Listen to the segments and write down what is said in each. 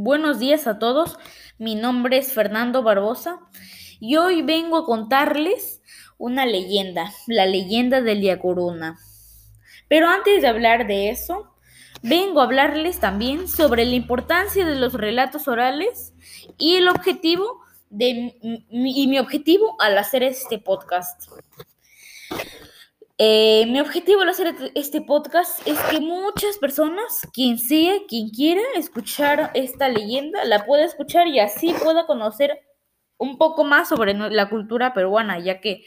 Buenos días a todos, mi nombre es Fernando Barbosa y hoy vengo a contarles una leyenda, la leyenda del Yacuruna. Pero antes de hablar de eso, vengo a hablarles también sobre la importancia de los relatos orales y el objetivo de y mi objetivo al hacer este podcast. Eh, mi objetivo al hacer este podcast es que muchas personas, quien sea, quien quiera escuchar esta leyenda, la pueda escuchar y así pueda conocer un poco más sobre la cultura peruana, ya que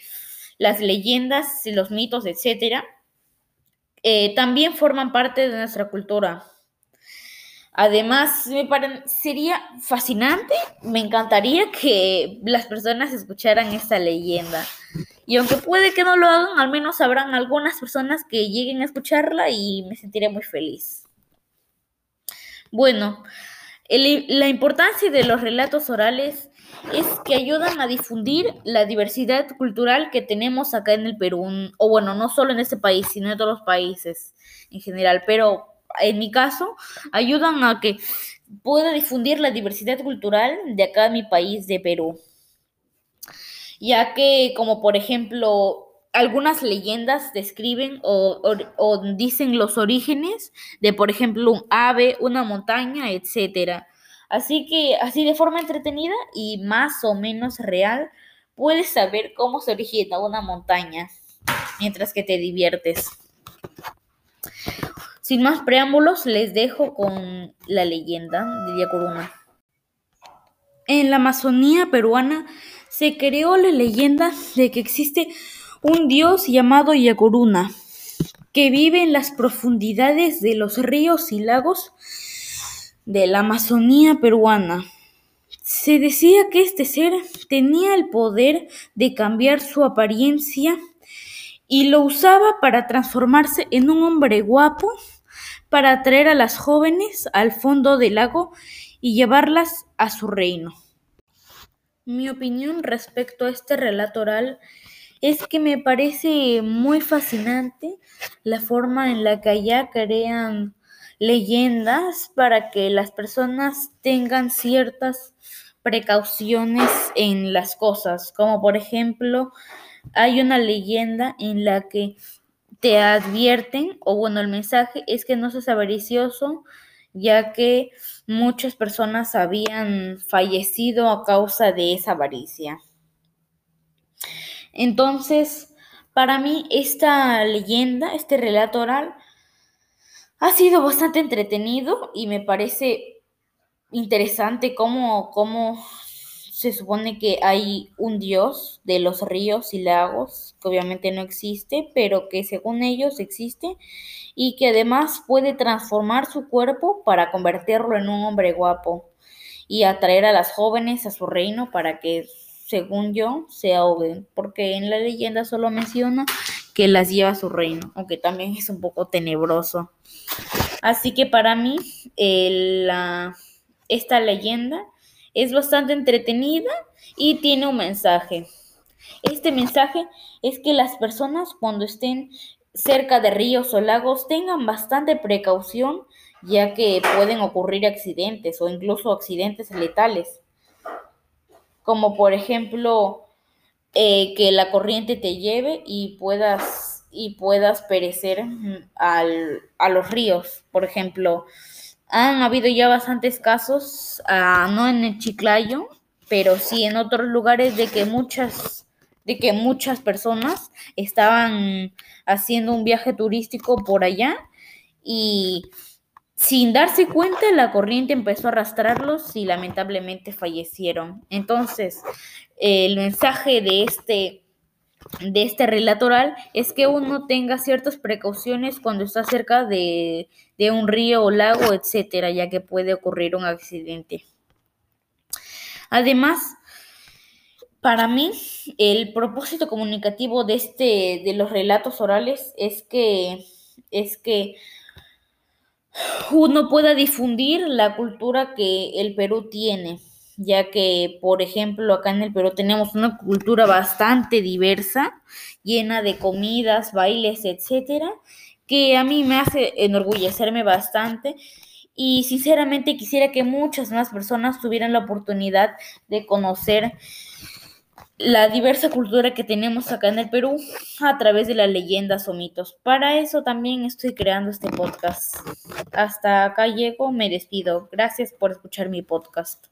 las leyendas, los mitos, etcétera, eh, también forman parte de nuestra cultura. Además, me sería fascinante, me encantaría que las personas escucharan esta leyenda. Y aunque puede que no lo hagan, al menos habrán algunas personas que lleguen a escucharla y me sentiré muy feliz. Bueno, la importancia de los relatos orales es que ayudan a difundir la diversidad cultural que tenemos acá en el Perú, o bueno, no solo en este país, sino en todos los países en general, pero en mi caso, ayudan a que pueda difundir la diversidad cultural de acá en mi país, de Perú. Ya que, como por ejemplo, algunas leyendas describen o, dicen los orígenes de, por ejemplo, un ave, una montaña, etc. Así que, así de forma entretenida y más o menos real, puedes saber cómo se origina una montaña mientras que te diviertes. Sin más preámbulos, les dejo con la leyenda de Yacuruna. En la Amazonía peruana se creó la leyenda de que existe un dios llamado Yacuruna, que vive en las profundidades de los ríos y lagos de la Amazonía peruana. Se decía que este ser tenía el poder de cambiar su apariencia y lo usaba para transformarse en un hombre guapo para atraer a las jóvenes al fondo del lago y llevarlas a su reino. Mi opinión respecto a este relato oral es que me parece muy fascinante la forma en la que allá crean leyendas para que las personas tengan ciertas precauciones en las cosas, como por ejemplo hay una leyenda en la que te advierten, o bueno, el mensaje es que no seas avaricioso, ya que muchas personas habían fallecido a causa de esa avaricia. Entonces, para mí esta leyenda, este relato oral, ha sido bastante entretenido y me parece interesante cómo, cómo se supone que hay un dios de los ríos y lagos, que obviamente no existe, pero que según ellos existe, y que además puede transformar su cuerpo para convertirlo en un hombre guapo y atraer a las jóvenes a su reino para que, según yo, se ahoguen, porque en la leyenda solo menciona que las lleva a su reino, aunque también es un poco tenebroso. Así que para mí, esta leyenda es bastante entretenida y tiene un mensaje. Este mensaje es que las personas cuando estén cerca de ríos o lagos tengan bastante precaución ya que pueden ocurrir accidentes o incluso accidentes letales. Como por ejemplo eh, que la corriente te lleve y puedas, y puedas perecer mm, a los ríos. Por ejemplo, han habido ya bastantes casos, ah, no en el Chiclayo, pero sí en otros lugares de que muchas de que muchas personas estaban haciendo un viaje turístico por allá y sin darse cuenta la corriente empezó a arrastrarlos y lamentablemente fallecieron. Entonces, el mensaje de este de este relato oral es que uno tenga ciertas precauciones cuando está cerca de, un río o lago, etcétera, ya que puede ocurrir un accidente. Además, para mí, el propósito comunicativo de este, de los relatos orales es que, es que uno pueda difundir la cultura que el Perú tiene ya que, por ejemplo, acá en el Perú tenemos una cultura bastante diversa, llena de comidas, bailes, etcétera, que a mí me hace enorgullecerme bastante y sinceramente quisiera que muchas más personas tuvieran la oportunidad de conocer la diversa cultura que tenemos acá en el Perú a través de las leyendas o mitos. Para eso también estoy creando este podcast. Hasta acá llego, me despido. Gracias por escuchar mi podcast.